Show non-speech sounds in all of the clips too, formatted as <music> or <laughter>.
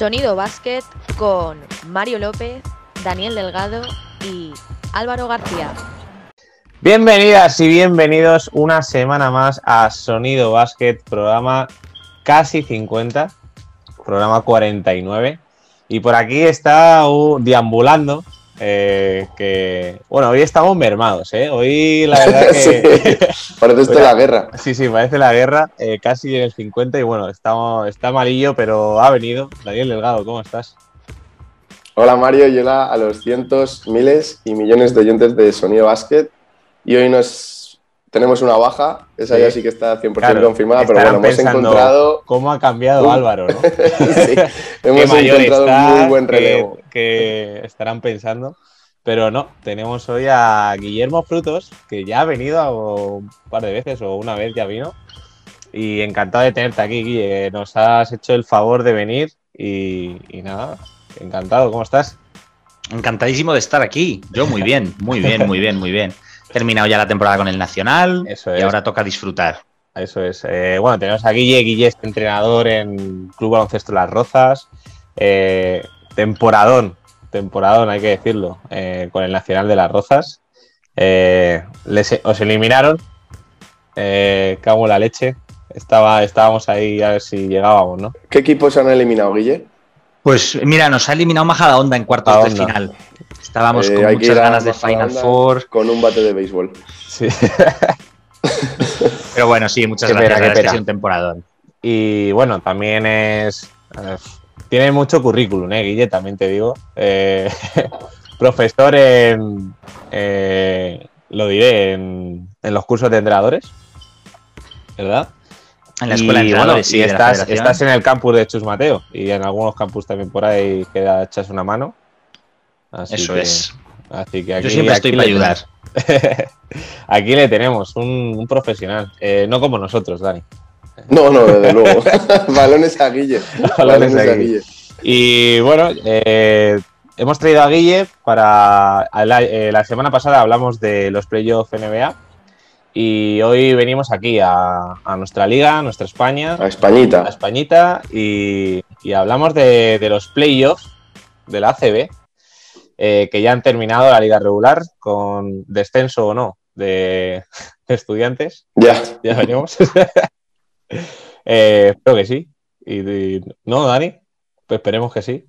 Sonido Básquet con Mario López, Daniel Delgado y Álvaro García. Bienvenidas y bienvenidos una semana más a Sonido Básquet, programa casi 50, programa 49. Y por aquí está uh, deambulando, eh, que bueno, hoy estamos mermados, ¿eh? Hoy la <laughs> verdad que... parece esto la guerra. <laughs> Sí, sí, parece la guerra, eh, casi en el 50 y bueno, estamos, está malillo, pero ha venido. Daniel Delgado, ¿cómo estás? Hola Mario y hola a los cientos, miles y millones de oyentes de Sonido Básquet y hoy nos tenemos una baja, esa ya sí que está 100% confirmada, pero bueno, hemos encontrado... ¿Cómo ha cambiado Álvaro, no? <laughs> sí, <laughs> hemos encontrado un muy buen relevo. Que, estarán pensando, pero no, tenemos hoy a Guillermo Frutos, que ya ha venido un par de veces o una vez ya vino, y encantado de tenerte aquí, Guille, nos has hecho el favor de venir y, y nada, encantado, ¿cómo estás? Encantadísimo de estar aquí. Yo muy bien, muy bien, muy bien, muy bien terminado ya la temporada con el Nacional y ahora toca disfrutar. Eso es. Eh, bueno, tenemos a Guille. Guille es entrenador en Club Baloncesto Las Rozas. Eh, temporadón, temporadón, hay que decirlo, eh, con el Nacional de Las Rozas. os eliminaron. cago en la leche. Estaba, estábamos ahí a ver si llegábamos, ¿no? ¿Qué equipos han eliminado, Guille? Pues mira, nos ha eliminado Majada Onda en cuartos de final. Estábamos eh, con muchas ganas de Final Four. Con un bate de béisbol. Sí. Pero bueno, sí, muchas gracias. Pena, un temporadón. Y bueno, también es. tiene mucho currículum, ¿eh, Guille? También te digo. Eh, <laughs> profesor en. Eh, lo diré, en, en, los cursos de entrenadores. ¿Verdad? En la escuela de entrenadores, sí. estás, estás en el campus de Chus Mateo y en algunos campus también por ahí que echas una mano. Eso es. Así que aquí, Yo siempre estoy para ayudar. <laughs> aquí le tenemos un, profesional, eh, no como nosotros, Dani. No, no, desde <laughs> luego. <laughs> Balones a Guille. Balones, a, Guille. Y bueno, eh, hemos traído a Guille para. Eh, la, semana pasada hablamos de los playoffs NBA. Y hoy venimos aquí a, nuestra liga, a nuestra España. A Españita. A Españita. Y, hablamos de, de los playoffs de la ACB eh, que ya han terminado la liga regular con descenso o no de, <laughs> estudiantes. Ya. Ya venimos. <laughs> eh, espero que sí. Y, ¿No, Dani? Pues esperemos que sí.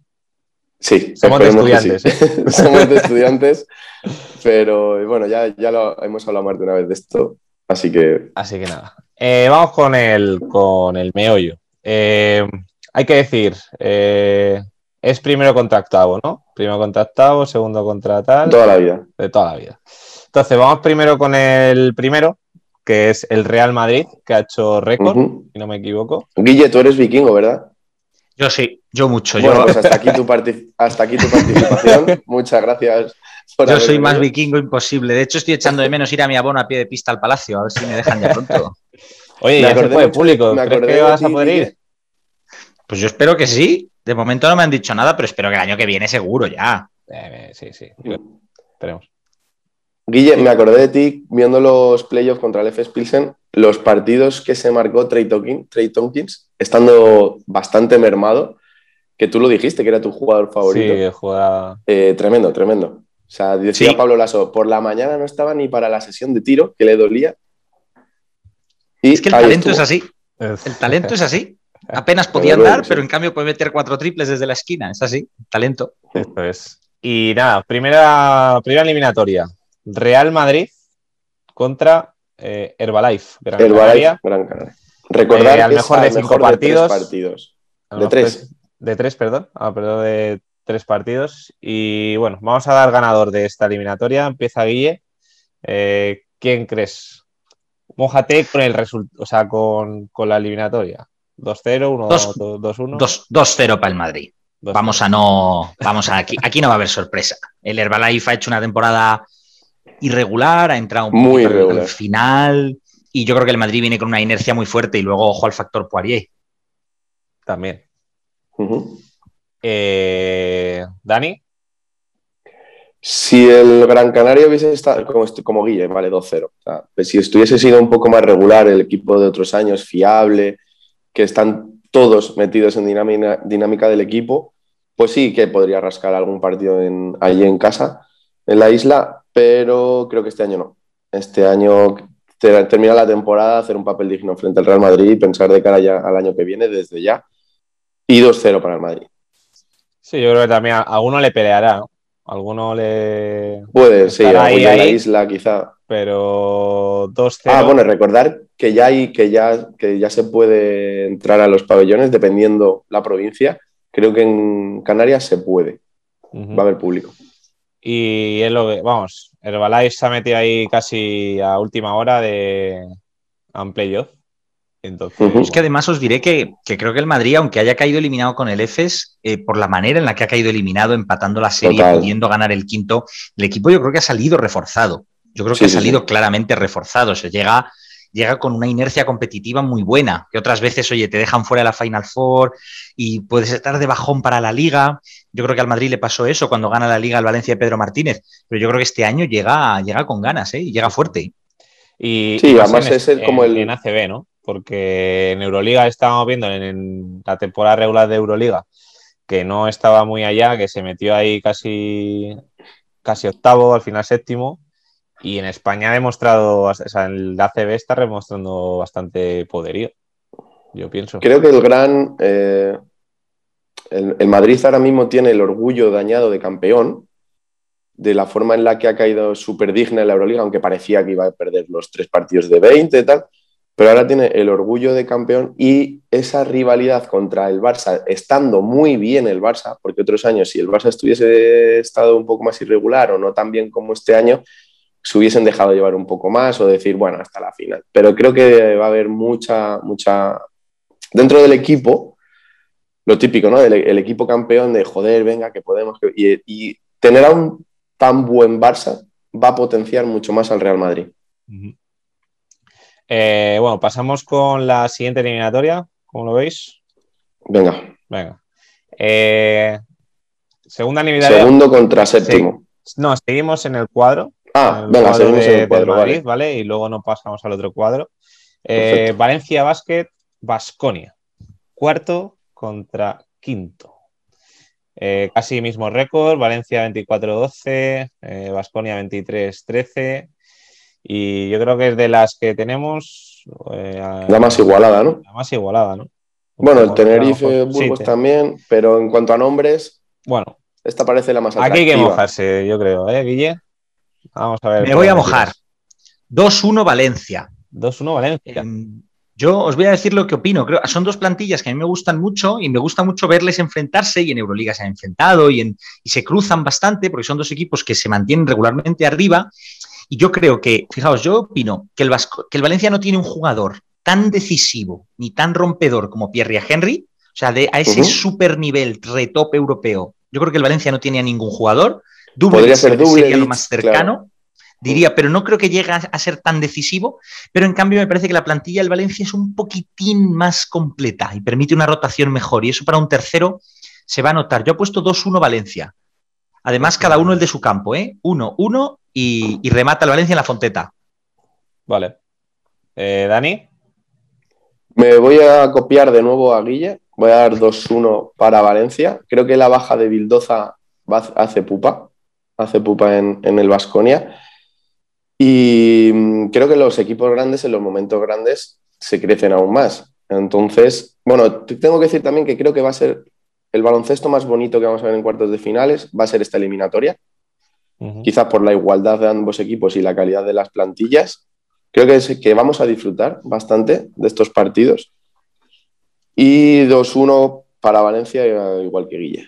Sí, somos de estudiantes. ¿eh? <laughs> somos de <laughs> estudiantes, pero bueno, ya, ya lo hemos hablado más de una vez de esto, así que. Así que nada. Eh, vamos con el, con el meollo. hay que decir, es primero contactado, ¿no? Primero contactado, segundo contratado. Toda la vida. De toda la vida. Entonces, vamos primero con el primero, que es el Real Madrid, que ha hecho récord, si no me equivoco. Guille, tú eres vikingo, ¿verdad? Yo sí, yo mucho. Bueno, yo... pues hasta aquí tu, hasta aquí tu participación. Muchas gracias. yo soy más vikingo imposible. De hecho, estoy echando de menos ir a mi abono a pie de pista al palacio, a ver si me dejan ya pronto. Oye, ya se puede público. ¿Crees que vas a poder ir? Pues yo espero que sí. De momento no me han dicho nada, pero espero que el año que viene seguro ya. Eh, sí, sí. Esperemos. Guille, me acordé de ti viendo los playoffs contra el FS Pilsen, los partidos que se marcó Trey, Tompkins, estando bastante mermado, que tú lo dijiste, que era tu jugador favorito. Sí, jugaba... Eh, tremendo, tremendo. O sea, decía Pablo Lasso, por la mañana no estaba ni para la sesión de tiro, que le dolía. es que el talento es así. El talento es <laughs> así. Apenas podía andar, pero en cambio puede meter cuatro triples desde la esquina. Es así, talento. Esto es. Y nada, primera, primera eliminatoria. Real Madrid contra eh, Herbalife. Gran Herbalife, Gran Canaria. Recordar eh, al mejor de cinco partidos. De tres partidos. De tres. De tres, perdón. Ah, perdón, de tres partidos. Y bueno, vamos a dar ganador de esta eliminatoria. Empieza Guille. Eh, ¿Quién crees? Mójate con el resultado, o sea, con, con la eliminatoria. 2-0, 2-1. 2-0 para el Madrid. Vamos a no. Vamos a aquí. Aquí no va a haber sorpresa. El Herbalife ha hecho una temporada irregular, ha entrado un irregular. al final. Y yo creo que el Madrid viene con una inercia muy fuerte y luego ojo al factor Poirier. También. Eh, Dani. Si el Gran Canaria hubiese estado como, como Guille, vale, 2-0. O sea, pues si estuviese sido un poco más regular el equipo de otros años, fiable, que están todos metidos en dinámica, dinámica del equipo, pues sí que podría rascar algún partido en, allí en casa, en la isla, pero creo que este año no. Este año terminar la temporada, hacer un papel digno frente al Real Madrid y pensar de cara ya al año que viene desde ya. Y 2-0 para el Madrid. Sí, yo creo que también a alguno le peleará, ¿no? Alguno le. Puede, sí, ahí, en la isla quizá. Pero 2-0. Ah, bueno, recordar que ya, hay, que, ya, que ya se puede entrar a los pabellones dependiendo la provincia. Creo que en Canarias se puede. Va a haber público. Y es lo que, vamos, Herbalife se ha metido ahí casi a última hora de un playoff. Entonces... Es que además os diré que, creo que el Madrid, aunque haya caído eliminado con el EFES, eh, por la manera en la que ha caído eliminado, empatando la serie, pudiendo ganar el quinto, el equipo yo creo que ha salido reforzado. Yo creo que ha salido claramente reforzado. Se llega llega con una inercia competitiva muy buena, que otras veces, oye, te dejan fuera de la Final Four y puedes estar de bajón para la liga. Yo creo que al Madrid le pasó eso cuando gana la liga al Valencia de Pedro Martínez, pero yo creo que este año llega, llega con ganas, ¿eh? Y llega fuerte. Y, sí, además es el, como el... En ACB, ¿no? Porque en Euroliga estábamos viendo en, la temporada regular de Euroliga que no estaba muy allá, que se metió ahí casi, casi octavo, al final séptimo, y en España ha demostrado, o sea, el ACB está demostrando bastante poderío, yo pienso. Creo que el gran. Eh, el, Madrid ahora mismo tiene el orgullo dañado de campeón, de la forma en la que ha caído súper digna en la Euroliga, aunque parecía que iba a perder los tres partidos de 20 y tal. Pero ahora tiene el orgullo de campeón y esa rivalidad contra el Barça, estando muy bien el Barça, porque otros años, si el Barça estuviese estado un poco más irregular o no tan bien como este año, se hubiesen dejado llevar un poco más o decir, bueno, hasta la final. Pero creo que va a haber mucha, mucha... Dentro del equipo, lo típico, ¿no? El, equipo campeón de, joder, venga, que podemos... Y, tener a un tan buen Barça va a potenciar mucho más al Real Madrid. Eh, bueno, pasamos con la siguiente eliminatoria, ¿cómo lo veis? Venga. Venga. Eh, segunda eliminatoria. Segundo contra séptimo. No, seguimos en el cuadro. Ah, venga, seguimos en el cuadro. vale. Y luego nos pasamos al otro cuadro. Eh, Valencia Basket, Basconia. Cuarto contra quinto. Eh, casi mismo récord, Valencia 24-12, Basconia 23-13. Y yo creo que es de las que tenemos. Eh, la más igualada, ¿no? La más igualada, ¿no? bueno, el Tenerife, Burgos también, pero en cuanto a nombres. Bueno. Esta parece la más atractiva. Aquí hay que mojarse, yo creo, ¿eh, Guille? Vamos a ver. Me voy a mojar. 2-1 Valencia. 2-1 Valencia. Em, yo os voy a decir lo que opino. Creo son dos plantillas que a mí me gustan mucho y me gusta mucho verles enfrentarse y en Euroliga se han enfrentado y, en, y se cruzan bastante porque son dos equipos que se mantienen regularmente arriba. Y yo creo que, fijaos, yo opino que el, que el Valencia no tiene un jugador tan decisivo ni tan rompedor como Pierre Henry, o sea, de, a ese super nivel retop europeo. Yo creo que el Valencia no tiene a ningún jugador. Podría ser doble sería lo más cercano. Diría, pero no creo que llegue a ser tan decisivo. Pero en cambio, me parece que la plantilla del Valencia es un poquitín más completa y permite una rotación mejor. Y eso para un tercero se va a notar. Yo he puesto 2-1 Valencia. Además, cada uno el de su campo, ¿eh? 1-1 y, remata el Valencia en la Fonteta. Vale. Eh, Dani. Me voy a copiar de nuevo a Guille. Voy a dar 2-1 para Valencia. Creo que la baja de Bildoza hace pupa hace pupa en, el Vasconia. Y mm, creo que los equipos grandes en los momentos grandes se crecen aún más. Entonces, bueno, tengo que decir también que creo que va a ser el baloncesto más bonito que vamos a ver en cuartos de finales, va a ser esta eliminatoria. Quizás por la igualdad de ambos equipos y la calidad de las plantillas. Creo que, es, que vamos a disfrutar bastante de estos partidos. Y 2-1 para Valencia, igual que Guille.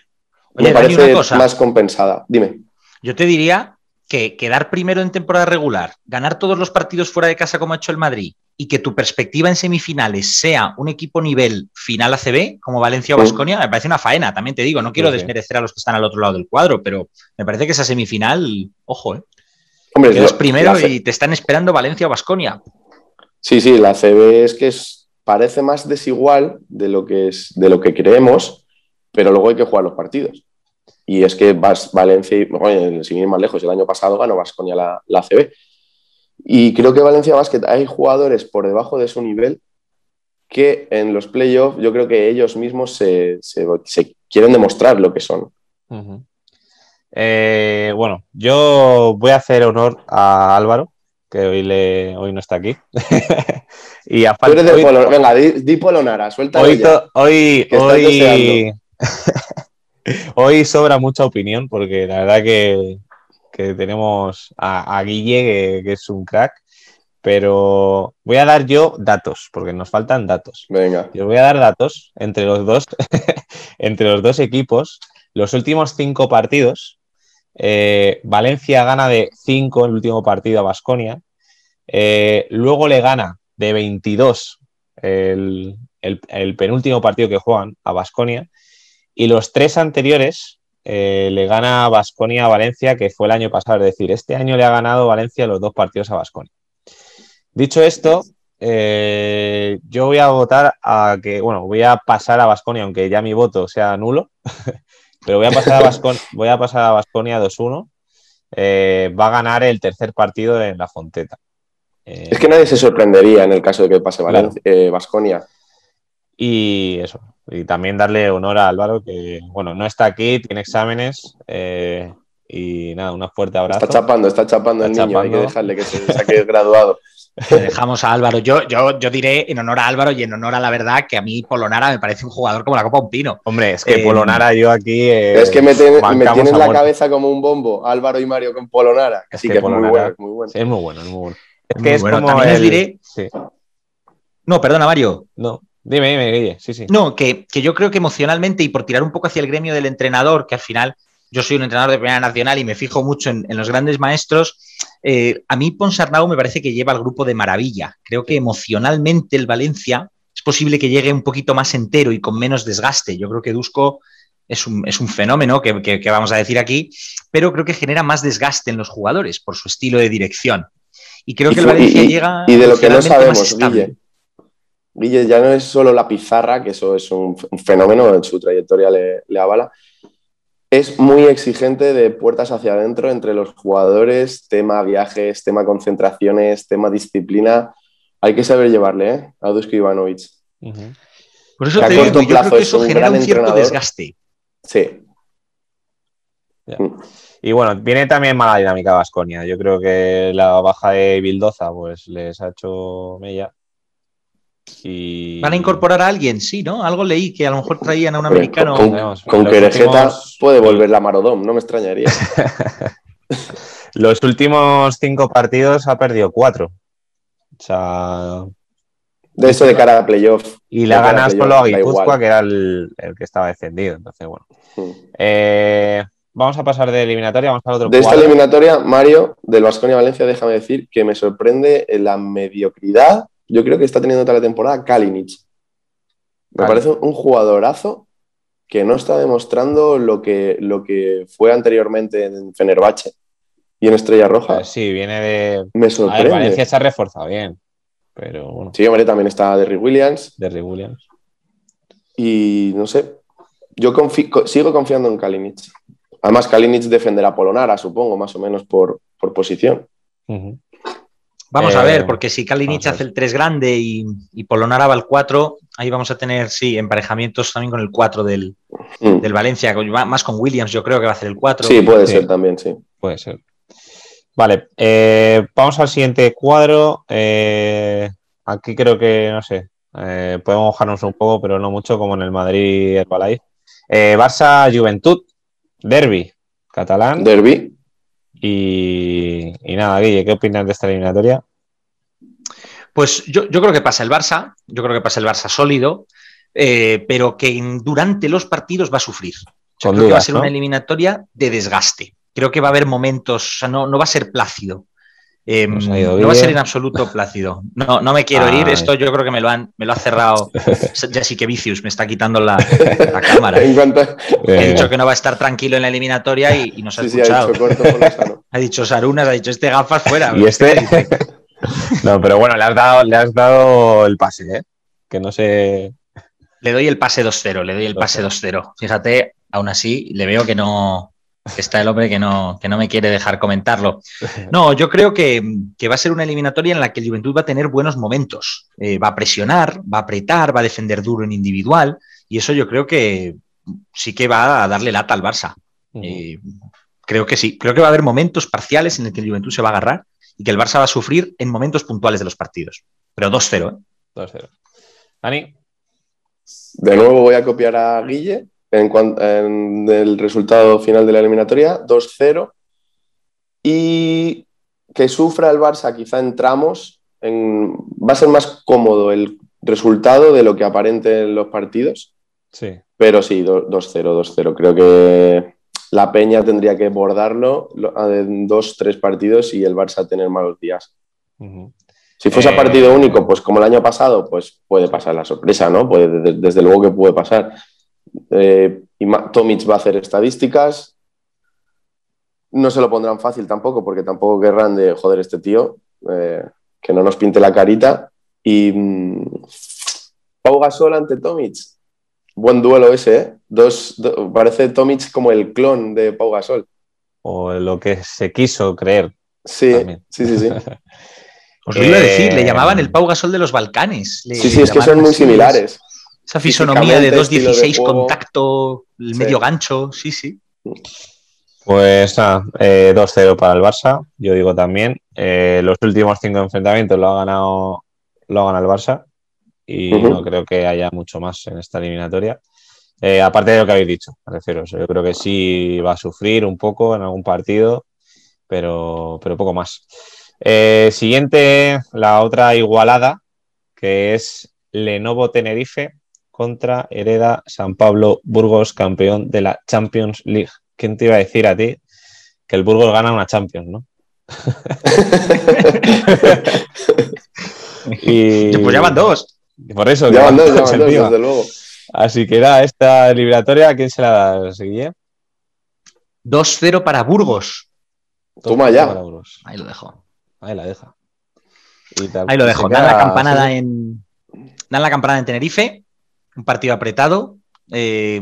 Me parece más compensada. Dime. Yo te diría que quedar primero en temporada regular, ganar todos los partidos fuera de casa como ha hecho el Madrid y que tu perspectiva en semifinales sea un equipo nivel final ACB, como Valencia o Basconia, me parece una faena, también te digo, no quiero desmerecer a los que están al otro lado del cuadro, pero me parece que esa semifinal, ojo, ¿eh? Hombre, Quedas primero y te están esperando Valencia o Basconia. Sí, sí, la ACB es que es, parece más desigual de lo que es, de lo que creemos, pero luego hay que jugar los partidos. Y es que vas, Valencia, y, sin ir más lejos, el año pasado ganó Vasconia la, la CB. Y creo que Valencia Basket hay jugadores por debajo de su nivel que en los playoffs yo creo que ellos mismos se, se- se quieren demostrar lo que son. Eh, bueno, yo voy a hacer honor a Álvaro, que hoy, le, hoy no está aquí. <laughs> y a Tú eres de hoy- Polo- Venga, di, di Polonara, suéltalo hoy, hoy, <laughs> hoy sobra mucha opinión, porque la verdad que, que tenemos a, a Guille, que, que es un crack. Pero voy a dar yo datos, porque nos faltan datos. Venga. Yo voy a dar datos entre los dos, <laughs> entre los dos equipos. Los últimos cinco partidos, eh, Valencia gana de 5 el último partido a Basconia. luego le gana de 22 el, el- el penúltimo partido que juegan a Basconia. Y los tres anteriores eh, le gana Basconia a Valencia, que fue el año pasado. Es decir, este año le ha ganado Valencia los dos partidos a Basconia. Dicho esto, eh, yo voy a votar a que, bueno, voy a pasar a Basconia, aunque ya mi voto sea nulo, <laughs> pero voy a pasar a Basconia, voy a pasar a Basconia 2-1. Eh, va a ganar el tercer partido en la Fonteta. Eh, Es que nadie se sorprendería en el caso de que pase Claro. Y eso. Y también darle honor a Álvaro, que, bueno, no está aquí, tiene exámenes. eh, y nada, un fuerte abrazo. Está chapando, está chapando Está el niño, hay que chapando. dejarle que se saque graduado. <laughs> Le dejamos a Álvaro. Yo, yo, yo diré en honor a Álvaro y en honor a la verdad que a mí Polonara me parece un jugador como la Copa Un Pino. Hombre, es que Eh, Polonara yo aquí. eh, es que me, tiene- me tienen la cabeza como un bombo, Álvaro y Mario con Polonara. Es sí que que es muy bueno, es muy bueno. Es muy bueno, es muy bueno. Es Muy que es bueno. como. También el- diré- Sí. No, perdona, Mario. No, dime, dime, Guille. Sí, sí. No, que, que yo creo que emocionalmente y por tirar un poco hacia el gremio del entrenador, que al final yo soy un entrenador de primera nacional y me fijo mucho en, en los grandes maestros, eh, a mí Ponsarnau me parece que lleva al grupo de maravilla. Creo que emocionalmente el Valencia es posible que llegue un poquito más entero y con menos desgaste. Yo creo que Dusko es un, es un fenómeno que, que- que vamos a decir aquí, pero creo que genera más desgaste en los jugadores por su estilo de dirección. Y creo Y que el Valencia y- llega Y de lo que no sabemos, estable. Guille. Guille, ya no es solo la pizarra, que eso es un, un fenómeno, en su trayectoria le, le avala. Es muy exigente de puertas hacia adentro entre los jugadores, tema viajes, tema concentraciones, tema disciplina. Hay que saber llevarle, ¿eh? A Dusko Ivanovic. Ujú. Por eso que te digo, yo creo que es eso un genera gran un cierto entrenador. desgaste. Sí, Y bueno, viene también mala dinámica Vasconia. Yo creo que la baja de Bildoza pues les ha hecho mella. Y... ¿Van a incorporar a alguien? Sí, ¿no? Algo leí que a lo mejor traían a un americano. con, con los Querejeta últimos- puede volver la Marodom, no me extrañaría. <laughs> Los últimos cinco partidos ha perdido cuatro. O sea, De eso de cara a playoff. y le ha De cara a ganado playoff, solo a da Guipúzcoa, que era el, el que estaba descendido. Entonces, bueno. Mm. Eh, vamos a pasar de eliminatoria, vamos al otro De esta eliminatoria, Mario, del Vasconia Valencia, déjame decir que me sorprende la mediocridad. Yo creo que está teniendo toda la temporada Kalinic. Me parece un jugadorazo que no está demostrando lo que, lo que fue anteriormente en Fenerbahce y en Estrella Roja. Pues sí, viene de. me A ver, sorprende. Valencia se ha reforzado bien. Pero bueno, Sí, hombre, también está Derry Williams de Rick Williams. y no sé. Yo confi- sigo confiando en Kalinic. Además, Kalinic defenderá a Polonara, supongo, más o menos por, por posición. Ujú. Vamos Eh, a ver, porque si Kalinic hace el 3 grande y, y Polonara va al 4, ahí vamos a tener, sí, emparejamientos también con el 4 del, Mm. del Valencia, más con Williams, yo creo que va a hacer el 4. Sí, puede Sí. ser también, sí. Puede ser. Vale, eh, vamos al siguiente cuadro. Eh, aquí creo que, no sé, eh, podemos mojarnos un poco, pero no mucho, como en el Madrid Herbalife. Eh, Barça Juventud, Derby, catalán. Derby. Y, y nada, Guille, ¿qué opinas de esta eliminatoria? Pues yo, yo creo que pasa el Barça, yo creo que pasa el Barça sólido, eh, pero que en- durante los partidos va a sufrir. O sea, Con creo que va a ser ¿no? una eliminatoria de desgaste. Creo que va a haber momentos, o sea, no, no va a ser plácido. Eh, ido no va a ser en absoluto plácido. No, no me quiero Ay. ir. Esto yo creo que me lo, han, me lo ha cerrado <laughs> Jessica Vicius, me está quitando la, la cámara. <laughs> En cuanto He Eh, dicho que no va a estar tranquilo en la eliminatoria y, y nos ha sí, sí, ha escuchado. dicho corto <laughs> ha dicho Sarunas, ha dicho este gafas fuera. y este. no, pero bueno, le has dado, le has dado el pase, ¿eh? Que no sé. Le doy el pase 2-0, le doy el pase 2-0. Fíjate, aún así, le veo que no, Está el hombre que no, que no me quiere dejar comentarlo. No, yo creo que, va a ser una eliminatoria en la que el Juventud va a tener buenos momentos. Eh, va a presionar, va a apretar, va a defender duro en individual. Y eso yo creo que sí que va a darle lata al Barça. Eh, creo que sí. Creo que va a haber momentos parciales en los que el Juventud se va a agarrar y que el Barça va a sufrir en momentos puntuales de los partidos. Pero 2-0. ¿eh? 2-0. Dani. De nuevo voy a copiar a Guille en, el resultado final de la eliminatoria, 2-0. Y que sufra el Barça quizá en tramos, va a ser más cómodo el resultado de lo que aparente en los partidos. Sí. Pero sí, 2-0, 2-0. Creo que la Peña tendría que bordarlo en dos, tres partidos y el Barça tener malos días. Si fuese a partido eh, único, pues como el año pasado, pues puede pasar la sorpresa, ¿no? Puede, desde luego que puede pasar. Eh, y Tomic va a hacer estadísticas. No se lo pondrán fácil tampoco, porque tampoco querrán de joder este tío, eh, que no nos pinte la carita. Y mm, Pau Gasol ante Tomic. Buen duelo ese, ¿eh? Dos, parece Tomic como el clon de Pau Gasol. O lo que se quiso creer. Sí, sí, sí, sí. <laughs> Os lo iba a decir, le llamaban el Pau Gasol de los Balcanes. sí, sí, es que son muy similares. Esa fisonomía de 2.16, contacto, el medio gancho, sí, sí. Pues nada, 2-0 eh, para el Barça, yo digo también. Eh, los últimos cinco enfrentamientos lo ha ganado, lo ha ganado el Barça y no creo que haya mucho más en esta eliminatoria. Eh, aparte de lo que habéis dicho, me refiero. Yo creo que sí va a sufrir un poco en algún partido, pero, pero poco más. siguiente, la otra igualada, que es Lenovo Tenerife contra Hereda San Pablo Burgos, campeón de la Champions League. ¿Quién te iba a decir a ti que el Burgos gana una Champions, no? <laughs> y... Pues ya van dos. Por eso. Ya van dos, ya van dos, desde luego. Así que da esta eliminatoria, ¿quién se la da, Guille? 2-0 para Burgos. Toma ya. Ahí lo dejo. Ahí la deja. Ahí lo dejo. Dan la campanada en. Dan la campanada en Tenerife un partido apretado. Eh,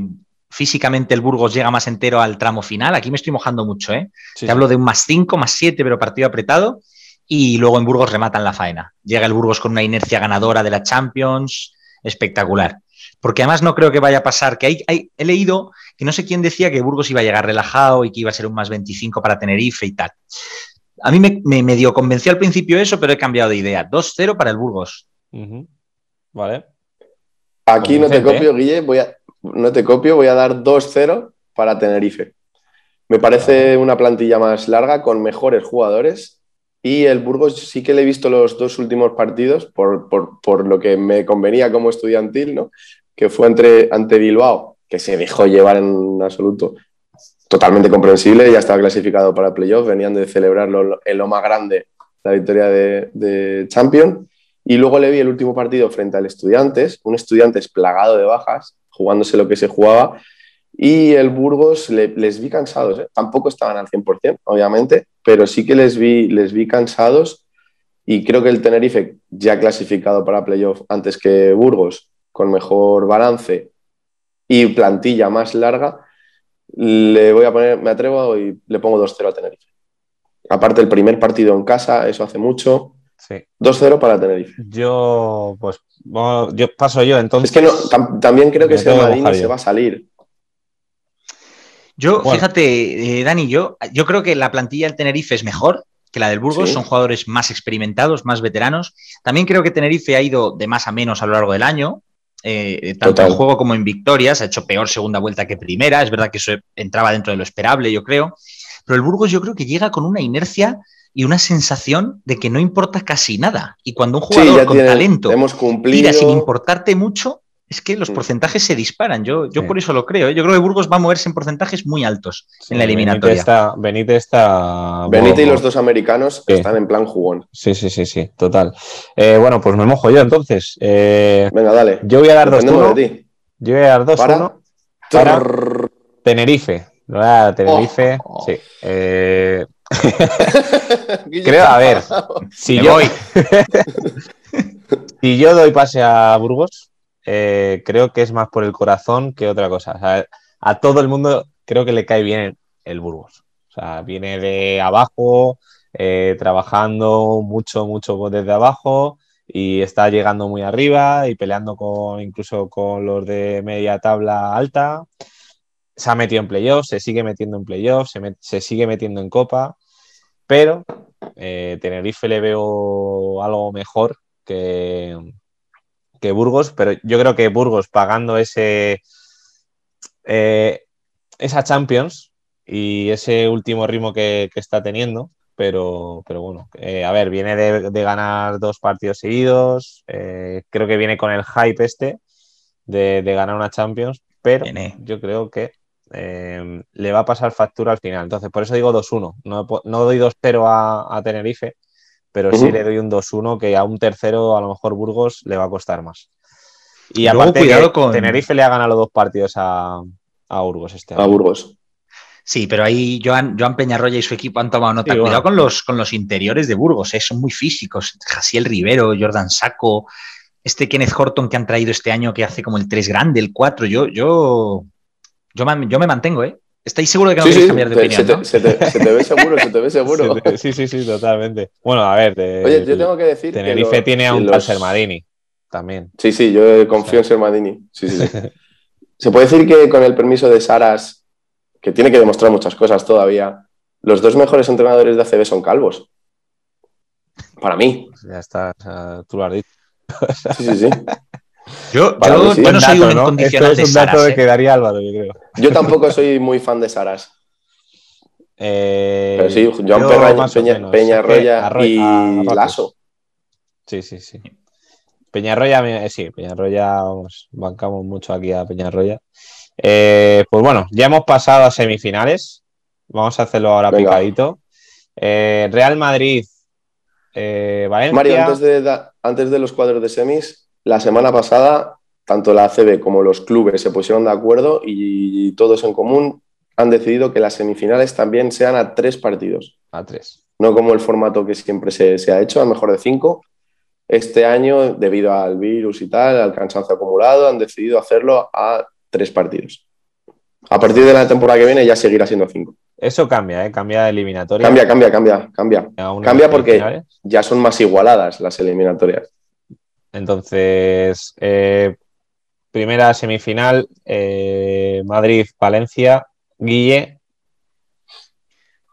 físicamente el Burgos llega más entero al tramo final. Aquí me estoy mojando mucho, ¿eh? Te hablo de un más 5, más 7, pero partido apretado. Y luego en Burgos rematan la faena. Llega el Burgos con una inercia ganadora de la Champions. Espectacular. Porque además no creo que vaya a pasar, que hay, he leído que no sé quién decía que Burgos iba a llegar relajado y que iba a ser un más 25 para Tenerife y tal. A mí me, medio convenció al principio eso, pero he cambiado de idea. 2-0 para el Burgos. Vale. Aquí no te copio, ¿eh? Guille, voy a, no te copio, voy a dar 2-0 para Tenerife. Me parece una plantilla más larga, con mejores jugadores. Y el Burgos sí que le he visto los dos últimos partidos, por, lo que me convenía como estudiantil, ¿no? que fue entre, ante Bilbao, que se dejó llevar en absoluto. Totalmente comprensible, ya estaba clasificado para el playoff, venían de celebrarlo en lo más grande, la victoria de, de Champions. Y luego le vi el último partido frente al Estudiantes, un Estudiantes plagado de bajas, jugándose lo que se jugaba, y el Burgos les vi cansados. ¿eh? Tampoco estaban al 100%, obviamente, pero sí que les vi, les vi cansados. Y creo que el Tenerife, ya clasificado para playoff antes que Burgos, con mejor balance y plantilla más larga, le voy a poner, me atrevo y le pongo 2-0 a Tenerife. Aparte, el primer partido en casa, eso hace mucho. 2-0 para Tenerife. Yo, pues, yo paso yo entonces. Es que no, también creo que ese Madini se va a salir. Yo, fíjate, eh, Dani, yo, yo creo que la plantilla del Tenerife es mejor que la del Burgos, son jugadores más experimentados, más veteranos. También creo que Tenerife ha ido de más a menos a lo largo del año, eh, tanto en juego como en victorias, ha hecho peor segunda vuelta que primera, es verdad que eso entraba dentro de lo esperable, yo creo, pero el Burgos yo creo que llega con una inercia y una sensación de que no importa casi nada. Y cuando un jugador con talento hemos tira sin importarte mucho, es que los porcentajes se disparan. Yo, yo por eso lo creo. ¿eh? Yo creo que Burgos va a moverse en porcentajes muy altos en la eliminatoria. Benítez está. Benítez, y los dos americanos están en plan jugón. Sí, sí, sí, sí, total. Eh, bueno, pues me mojo yo entonces. Eh, Venga, dale. Yo voy a dar dos uno. Yo voy a dar dos para, para Tenerife. Tenerife. Oh. Sí. <laughs> Creo, a ver, si yo, <laughs> si yo doy pase a Burgos, eh, creo que es más por el corazón que otra cosa. a todo el mundo creo que le cae bien el Burgos. O sea, viene de abajo, eh, trabajando mucho, mucho desde abajo y está llegando muy arriba y peleando con incluso con los de media tabla alta. Se ha metido en playoffs, se sigue metiendo en playoffs, se, se sigue metiendo en copa, pero eh, Tenerife le veo algo mejor que, que Burgos, pero yo creo que Burgos pagando ese eh, esa Champions y ese último ritmo que, está teniendo, pero, pero bueno, eh, a ver, viene de, ganar dos partidos seguidos, creo que viene con el hype este de, ganar una Champions, pero yo creo que le va a pasar factura al final. Entonces, por eso digo 2-1. No, doy 2-0 a, Tenerife, pero sí le doy un 2-1 que a un tercero, a lo mejor Burgos, le va a costar más. Y aparte, cuidado con... Tenerife le ha ganado los dos partidos a, a Burgos este año. A Burgos. Sí, pero ahí Joan, Joan Peñarroya y su equipo han tomado nota. Cuidado con, los, con los interiores de Burgos, ¿eh? son muy físicos. Jasiel Rivero, Jordan Saco, este Kenneth Horton que han traído este año que hace como el 3 grande, el 4. Yo, yo, yo, me, yo me mantengo, ¿eh? ¿Estáis seguros de que no sí, cambiar de opinión? Se, te, ve seguro, se te ve <laughs> seguro. sí, sí, sí, totalmente. Bueno, a ver. Oye, yo tengo que decir. Tenerife tiene a un tal Sermadini también. Sí, sí, yo confío en Sermadini. Sí, sí. <laughs> Se puede decir que con el permiso de Saras, que tiene que demostrar muchas cosas todavía, los dos mejores entrenadores de ACB son calvos. Para mí. Ya está, tú lo has dicho. Sí, sí, sí. <laughs> Yo, yo, no soy un incondicional de Saras. ¿eh? que daría Álvaro, yo creo. Yo tampoco soy muy fan de Saras. Eh, Pero sí, Joan Peña, Peñarroya y Lasso. Sí, sí, sí. Peñarroya, sí, Peñarroya, vamos, bancamos mucho aquí a Peñarroya. Eh, pues bueno, ya hemos pasado a semifinales. Vamos a hacerlo ahora picadito. Eh, Real Madrid, eh, Valencia. Mario, antes de, antes de los cuadros de semis, la semana pasada, tanto la ACB como los clubes se pusieron de acuerdo y todos en común han decidido que las semifinales también sean a tres partidos. A tres. No como el formato que siempre se, se ha hecho, a mejor de cinco. Este año, debido al virus y tal, al cansancio acumulado, han decidido hacerlo a tres partidos. A partir de la temporada que viene ya seguirá siendo cinco. Eso cambia, ¿eh? Cambia de eliminatoria. Cambia, cambia, cambia, cambia. Cambia porque ya son más igualadas las eliminatorias. Entonces, eh, primera semifinal, eh, Madrid-Valencia. Guille.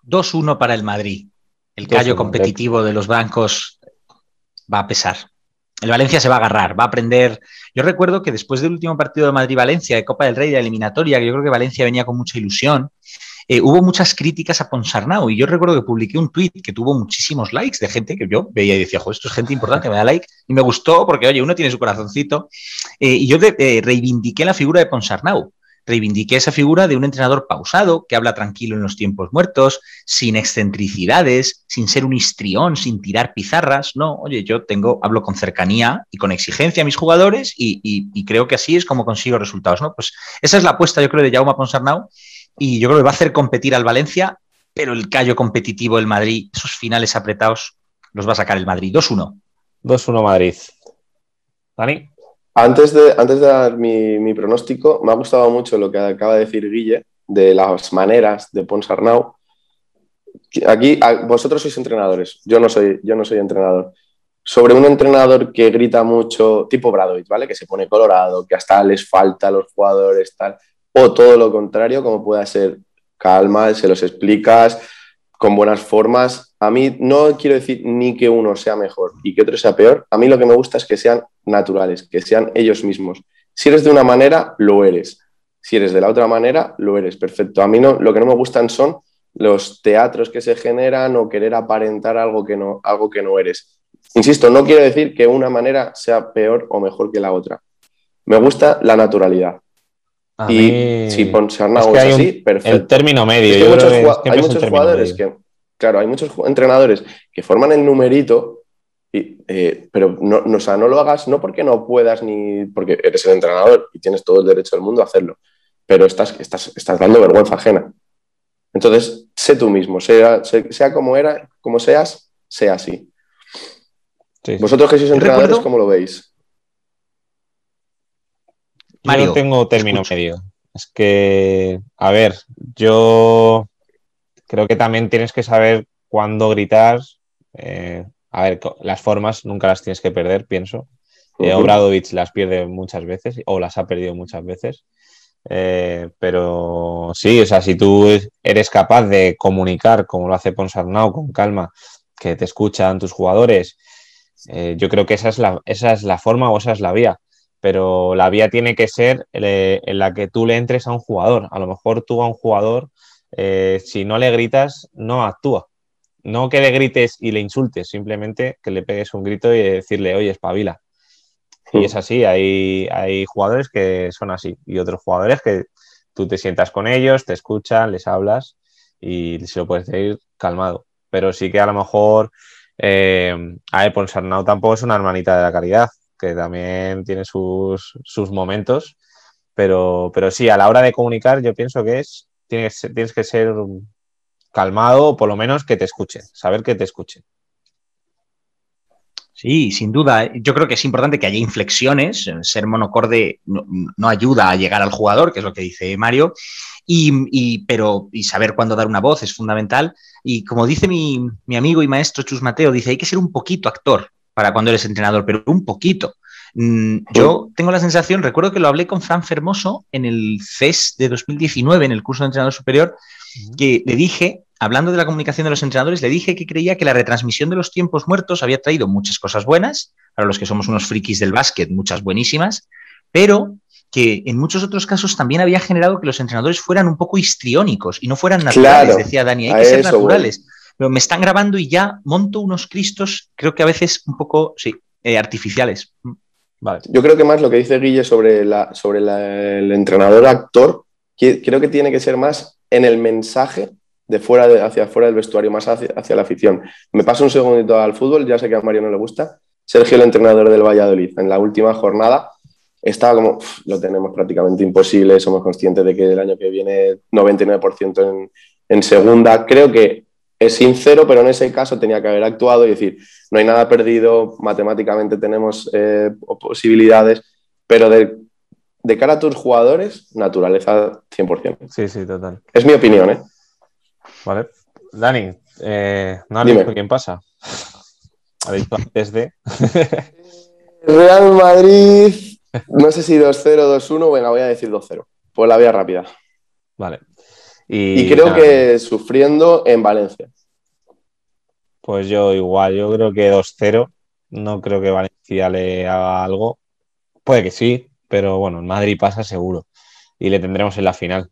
2-1 para el Madrid. El callo competitivo de los bancos va a pesar. El Valencia se va a agarrar, va a aprender. Yo recuerdo que después del último partido de Madrid-Valencia, de Copa del Rey, de eliminatoria, que yo creo que Valencia venía con mucha ilusión, eh, hubo muchas críticas a Ponsarnau. Y yo recuerdo que publiqué un tweet que tuvo muchísimos likes de gente que yo veía y decía, esto es gente importante, me da like. Y me gustó porque, oye, uno tiene su corazoncito. Eh, y yo eh, reivindiqué la figura de Ponsarnau reivindiqué esa figura de un entrenador pausado, que habla tranquilo en los tiempos muertos, sin excentricidades, sin ser un histrión, sin tirar pizarras. No, oye, yo tengo, hablo con cercanía y con exigencia a mis jugadores y, creo que así es como consigo resultados. ¿no? Pues esa es la apuesta, yo creo, de Jaume Ponsarnau y yo creo que va a hacer competir al Valencia, pero el callo competitivo del Madrid, esos finales apretados, los va a sacar el Madrid. 2-1. 2-1 Madrid. Dani. Antes de, antes de dar mi, pronóstico, me ha gustado mucho lo que acaba de decir Guille de las maneras de Ponsarnau. Aquí, vosotros sois entrenadores, yo no soy, yo no soy entrenador. Sobre un entrenador que grita mucho, tipo Bradovic, ¿vale? Que se pone colorado, que hasta les falta a los jugadores, tal. O todo lo contrario, como pueda ser calma, se los explicas, con buenas formas. A mí no quiero decir ni que uno sea mejor y que otro sea peor. A mí lo que me gusta es que sean naturales, que sean ellos mismos. Si eres de una manera, lo eres. Si eres de la otra manera, lo eres. Perfecto. A mí no, lo que no me gustan son los teatros que se generan o querer aparentar algo que no, algo que no eres. Insisto, no quiero decir que una manera sea peor o mejor que la otra. Me gusta la naturalidad y si Ponsarnau es, así, perfecto. El término medio. hay muchos, jugadores que, claro, hay muchos entrenadores que forman el numerito, y, eh, pero no, no, o no lo hagas no porque no puedas ni porque eres el entrenador y tienes todo el derecho del mundo a hacerlo, pero estás, estás, estás dando vergüenza ajena. Entonces, sé tú mismo, sea, sea como, era, como seas, sea así. Vosotros que sois entrenadores, ¿cómo lo veis? Yo no tengo término medio. Es que, a ver, yo creo que también tienes que saber cuándo gritar. Eh, a ver, las formas nunca las tienes que perder, pienso. Eh, Obradovic las pierde muchas veces o las ha perdido muchas veces. Eh, pero sí, o sea, si tú eres capaz de comunicar como lo hace Ponsarnau con calma, que te escuchan tus jugadores, eh, yo creo que esa es, la, esa es la forma o esa es la vía. Pero la vía tiene que ser en la que tú le entres a un jugador. A lo mejor tú a un jugador, si no le gritas, no actúa. No que le grites y le insultes, simplemente que le pegues un grito y decirle, oye, espabila. Y es así, hay, hay jugadores que son así y otros jugadores que tú te sientas con ellos, te escuchan, les hablas y se lo puedes decir calmado. Pero sí que a lo mejor eh, a Epon Sarnau tampoco es una hermanita de la caridad, que también tiene sus, momentos. Pero, pero sí, a la hora de comunicar, yo pienso que es tienes, tienes que ser calmado, o por lo menos que te escuchen, saber que te escuchen. Sí, sin duda. Yo creo que es importante que haya inflexiones. Ser monocorde no, ayuda a llegar al jugador, que es lo que dice Mario, y, pero, y saber cuándo dar una voz es fundamental. Y como dice mi, amigo y maestro Chus Mateo, dice, hay que ser un poquito actor para cuando eres entrenador, pero un poquito. Mm, yo tengo la sensación, recuerdo que lo hablé con Fran Fermoso en el CES de 2019, en el curso de entrenador superior, que le dije hablando de la comunicación de los entrenadores, le dije que creía que la retransmisión de los tiempos muertos había traído muchas cosas buenas, para los que somos unos frikis del básquet, muchas buenísimas, pero que en muchos otros casos también había generado que los entrenadores fueran un poco histriónicos y no fueran naturales, decía Dani, hay que ser naturales. Pero me están grabando y ya monto unos cristos, creo que a veces un poco, sí, eh, artificiales. Mm. Vale. Yo creo que más lo que dice Guille sobre, la, sobre el entrenador actor, creo que tiene que ser más en el mensaje de fuera hacia afuera del vestuario, más hacia, la afición. Me paso un segundito al fútbol, ya sé que a Mario no le gusta. Sergio, el entrenador del Valladolid, en la última jornada estaba como, lo tenemos prácticamente imposible, somos conscientes de que el año que viene 99% en, en segunda. Creo que es sincero, pero en ese caso tenía que haber actuado y decir, no hay nada perdido, matemáticamente tenemos eh, posibilidades, pero de, de, cara a tus jugadores, naturaleza 100%. Sí, sí, total. Es mi opinión, ¿eh? Vale. Dani, eh, ¿no has visto quién pasa? Ha dicho antes de. <laughs> Real Madrid, no sé si 2-0, 2-1, venga, voy a decir 2-0. Por la vía rápida. Vale. Y, creo que sufriendo en Valencia. Pues yo igual, yo creo que 2-0. No creo que Valencia le haga algo. Puede que sí, pero bueno, en Madrid pasa seguro. Y le tendremos en la final.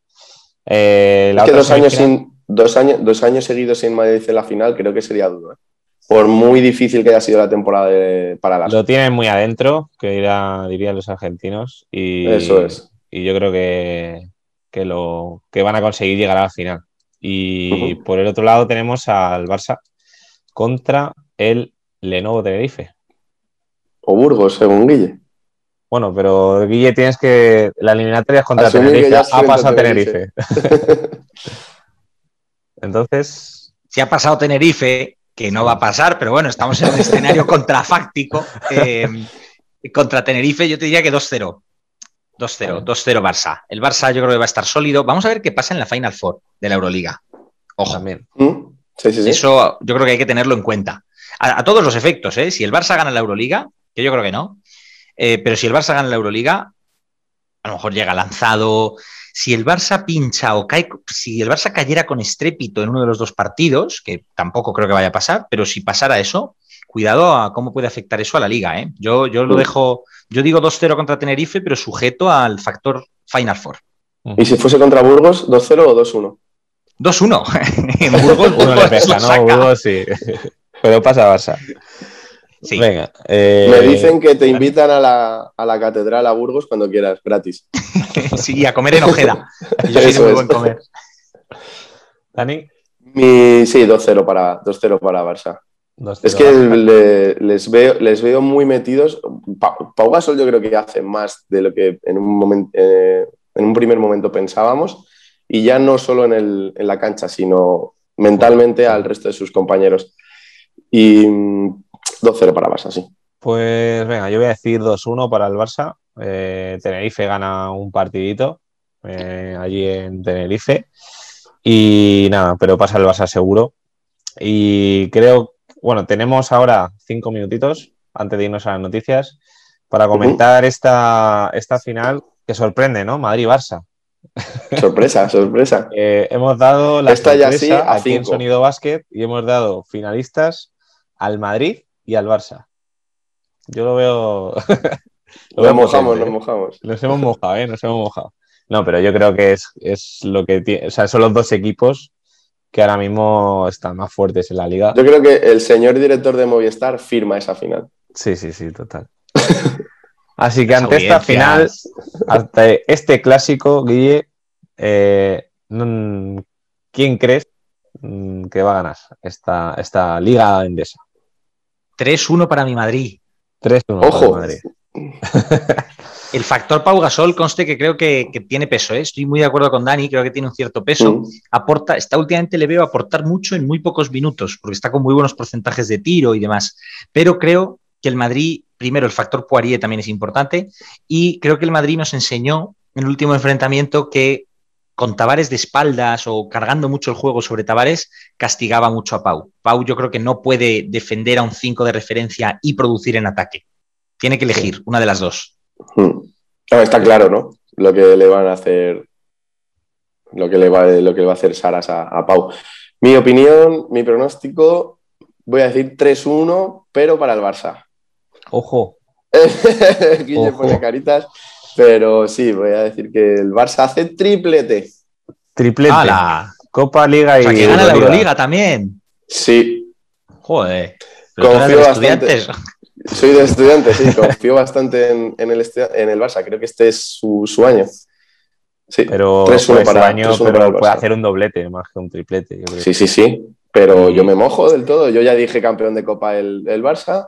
Eh, que dos años sin, dos años, dos años seguidos sin Madrid en la final creo que sería duro. ¿eh? Por muy difícil que haya sido la temporada para las. Lo tienen muy adentro, que dirá, dirían los argentinos. Y, Eso es. Y yo creo que, que, lo, que van a conseguir llegar a la final. Y por el otro lado tenemos al Barça contra el Lenovo Tenerife. O Burgos, según Guille. Bueno, pero Guille tienes que. La eliminatoria es contra Tenerife. Ha pasado Tenerife. <laughs> Entonces. Si ha pasado Tenerife, que no va a pasar, pero bueno, estamos en un escenario contrafáctico. Eh, contra Tenerife, yo te diría que 2-0. 2-0, 2-0 Barça. El Barça yo creo que va a estar sólido. Vamos a ver qué pasa en la Final Four de la Euroliga. Ojo. También. ¿Mm? Eso yo creo que hay que tenerlo en cuenta. A, todos los efectos, ¿eh? Si el Barça gana la Euroliga, que yo creo que no, eh, pero si el Barça gana la Euroliga, a lo mejor llega lanzado, si el Barça pincha o cae, si el Barça cayera con estrépito en uno de los dos partidos, que tampoco creo que vaya a pasar, pero si pasara eso, cuidado a cómo puede afectar eso a la liga. ¿eh? Yo, yo lo dejo, yo digo 2-0 contra Tenerife, pero sujeto al factor Final Four. ¿Y si fuese contra Burgos, 2-0 o 2-1? 2-1. <laughs> en Burgos, Uno le pesa, ¿no? Burgos sí. Pero pasa Barça. Venga. Eh, Me dicen que te invitan a la, a la, catedral a Burgos cuando quieras, gratis. <laughs> sí, a comer en Ojeda. Yo soy muy buen comer. Dani. Mi, sí, 2-0 para, para Barça. Es que les, veo, les veo muy metidos. Pau Gasol yo creo que hace más de lo que en un, eh, en un primer momento pensábamos. Y ya no solo en, el, en la cancha, sino mentalmente al resto de sus compañeros. Y 2-0 para Barça, sí. Pues venga, yo voy a decir 2-1 para el Barça. Eh, Tenerife gana un partidito eh, allí en Tenerife. Y nada, pero pasa el Barça seguro. Y creo, bueno, tenemos ahora cinco minutitos antes de irnos a las noticias para comentar esta, esta final que sorprende, ¿no? Madrid-Barça. Sorpresa, sorpresa. <laughs> Eh, hemos dado la Esta ya sorpresa sí, a aquí en cinco. Sonido Básquet y hemos dado finalistas al Madrid y al Barça. Yo lo veo. <laughs> lo Nos mojamos, nos ¿eh? mojamos. Nos hemos mojado, ¿eh? Nos hemos mojado. No, pero yo creo que es, es lo que tiene. O sea, son los dos equipos que ahora mismo están más fuertes en la liga. Yo creo que el señor director de Movistar firma esa final. Sí, sí, sí, total. <laughs> Así que Las ante esta final, ante este clásico, Guille, eh, ¿quién crees mm, que va a ganar esta, esta liga endesa? 3-1 para mi Madrid. 3-1 para Ojo. Madrid. <laughs> El factor Pau Gasol conste que creo que, que tiene peso, ¿eh? estoy muy de acuerdo con Dani, creo que tiene un cierto peso. Mm. Aporta, está últimamente le veo aportar mucho en muy pocos minutos, porque está con muy buenos porcentajes de tiro y demás. Pero creo que el Madrid, primero, el factor Poirier también es importante, y creo que el Madrid nos enseñó en el último enfrentamiento que con Tavares de espaldas o cargando mucho el juego sobre Tavares, castigaba mucho a Pau. Pau yo creo que no puede defender a un 5 de referencia y producir en ataque. Tiene que elegir una de las dos. Mm. No, está claro, ¿no? Lo que le van a hacer. Lo que le va, lo que le va a hacer Saras a, a Pau. Mi opinión, mi pronóstico, voy a decir 3-1, pero para el Barça. Ojo, <laughs> Guille pone caritas, pero sí, voy a decir que el Barça hace triplete. triplete. ¡Hala! Copa, Liga O y sea, que gana la Euroliga. También. Sí, Joder. Confío bastante. Soy de estudiante, sí, confío bastante en, en el, en el Barça. Creo que este es su, su año. Sí, Pero 3-1 pues, su para- año 3-1 pero para el puede hacer un doblete más que un triplete. yo creo. sí, sí, sí. Pero yo me mojo del todo. Yo ya dije campeón de Copa el, el Barça,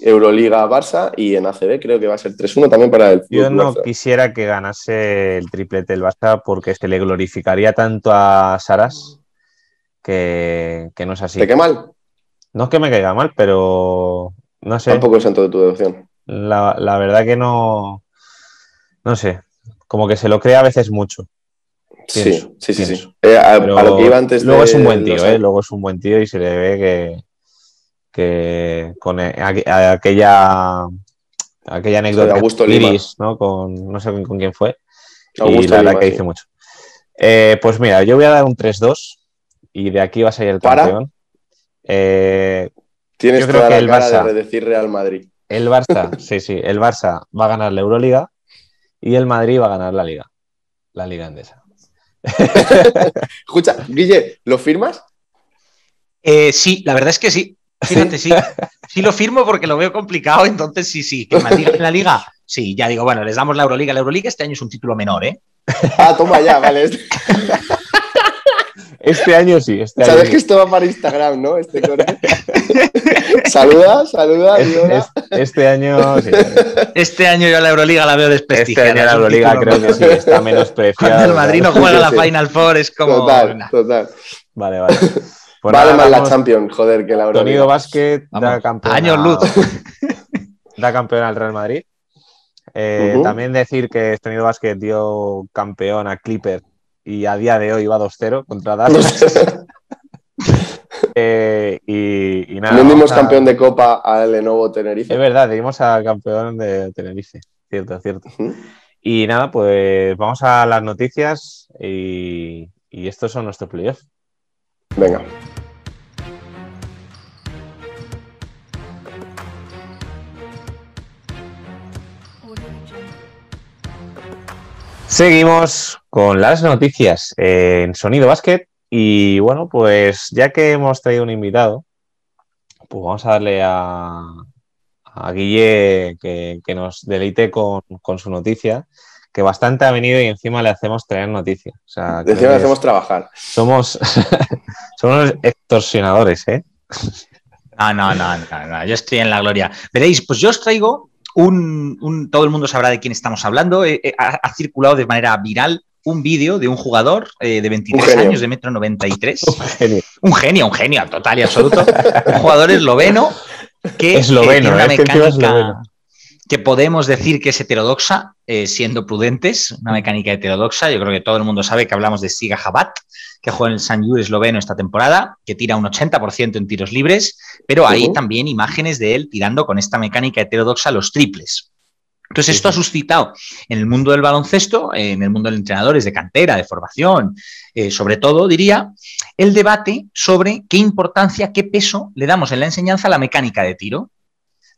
Euroliga Barça y en ACB creo que va a ser 3-1 también para el Yo no Barça. quisiera que ganase el triplete el Barça porque se le glorificaría tanto a Saras que, que no es así. ¿Te qué mal? No es que me caiga mal, pero no sé. Tampoco es santo de tu devoción. La, la verdad que no. No sé. Como que se lo cree a veces mucho. Pienso, sí, sí, sí. pienso. sí. Eh, a, Pero a lo que iba antes luego de es un buen tío, ¿eh? Luego es un buen tío y se le ve que. que con e- aqu- aquella. aquella anécdota Augusto de Lima. Iris, ¿no? Con, no sé con, con quién fue. y Augusto la verdad Lima, que sí. dice mucho. Eh, pues mira, yo voy a dar un 3-2 y de aquí va a salir el ¿Para? campeón. Eh, Tienes Yo creo toda que la el cara Barça- de decir Real Madrid. el Barça, <laughs> sí, sí, el Barça va a ganar la Euroliga y el Madrid va a ganar la Liga. La Liga Endesa. <laughs> Escucha, Guille, ¿lo firmas? Eh, sí, la verdad es que sí. Fíjate, sí. Sí lo firmo porque lo veo complicado, entonces sí, sí. Que Madrid gane la liga. Sí, ya digo, bueno, les damos la Euroliga. La Euroliga este año es un título menor, ¿eh? Ah, toma ya, vale. <laughs> Este año sí, este año Sabes sí. que esto va para Instagram, ¿no? Este corte. <laughs> saluda, saluda. Es- este año sí. Este año yo la Euroliga la veo Este desprestigiada. año la Euroliga título creo que sí, está menospreciada. Cuando el Madrid no juega la. Final Four es como... Total, nah. total. Vale, vale. Pues vale más la. Champions, joder, que la Euroliga. Basket da Vamos, campeón. años a- luz. <laughs> Da campeón al Real Madrid. Eh. También decir que Sonido Basket dio campeón a Clipper y a día de hoy va 2-0 contra <laughs> Dallas. <laughs> Eh, y, y nada. También dimos a- campeón de Copa al Lenovo Tenerife. Es verdad, dimos al campeón de Tenerife. Cierto, cierto. Y nada, pues vamos a las noticias y, y estos son nuestros playoffs. Venga. Seguimos con las noticias en Sonido Basket y bueno, pues ya que hemos traído un invitado, pues vamos a darle a, a Guille que, que nos deleite con, con su noticia, que bastante ha venido y encima le hacemos traer noticias. O sea, Encima le hacemos trabajar. somos, <laughs> somos extorsionadores, ¿eh? No, no, no, no, no, yo estoy en la gloria. Veréis, pues yo os traigo un, un- todo el mundo sabrá de quién estamos hablando. Eh, eh, ha, ha circulado de manera viral un vídeo de un jugador eh, de 23 Un genio. años, de metro 93. <laughs> Genio. un genio, un genio total y absoluto. un jugador esloveno que eh, Esloveno, tiene una mecánica. Que podemos decir que es heterodoxa, eh, siendo prudentes, una mecánica heterodoxa. Yo creo que todo el mundo sabe que hablamos de Siga Jabat, que juega en el San Luis esloveno esta temporada, que tira un 80% en tiros libres, pero hay también imágenes de él tirando con esta mecánica heterodoxa los triples. Entonces, esto ha suscitado en el mundo del baloncesto, en el mundo de entrenadores de cantera, de formación, eh, sobre todo, diría, el debate sobre qué importancia, qué peso le damos en la enseñanza a la mecánica de tiro.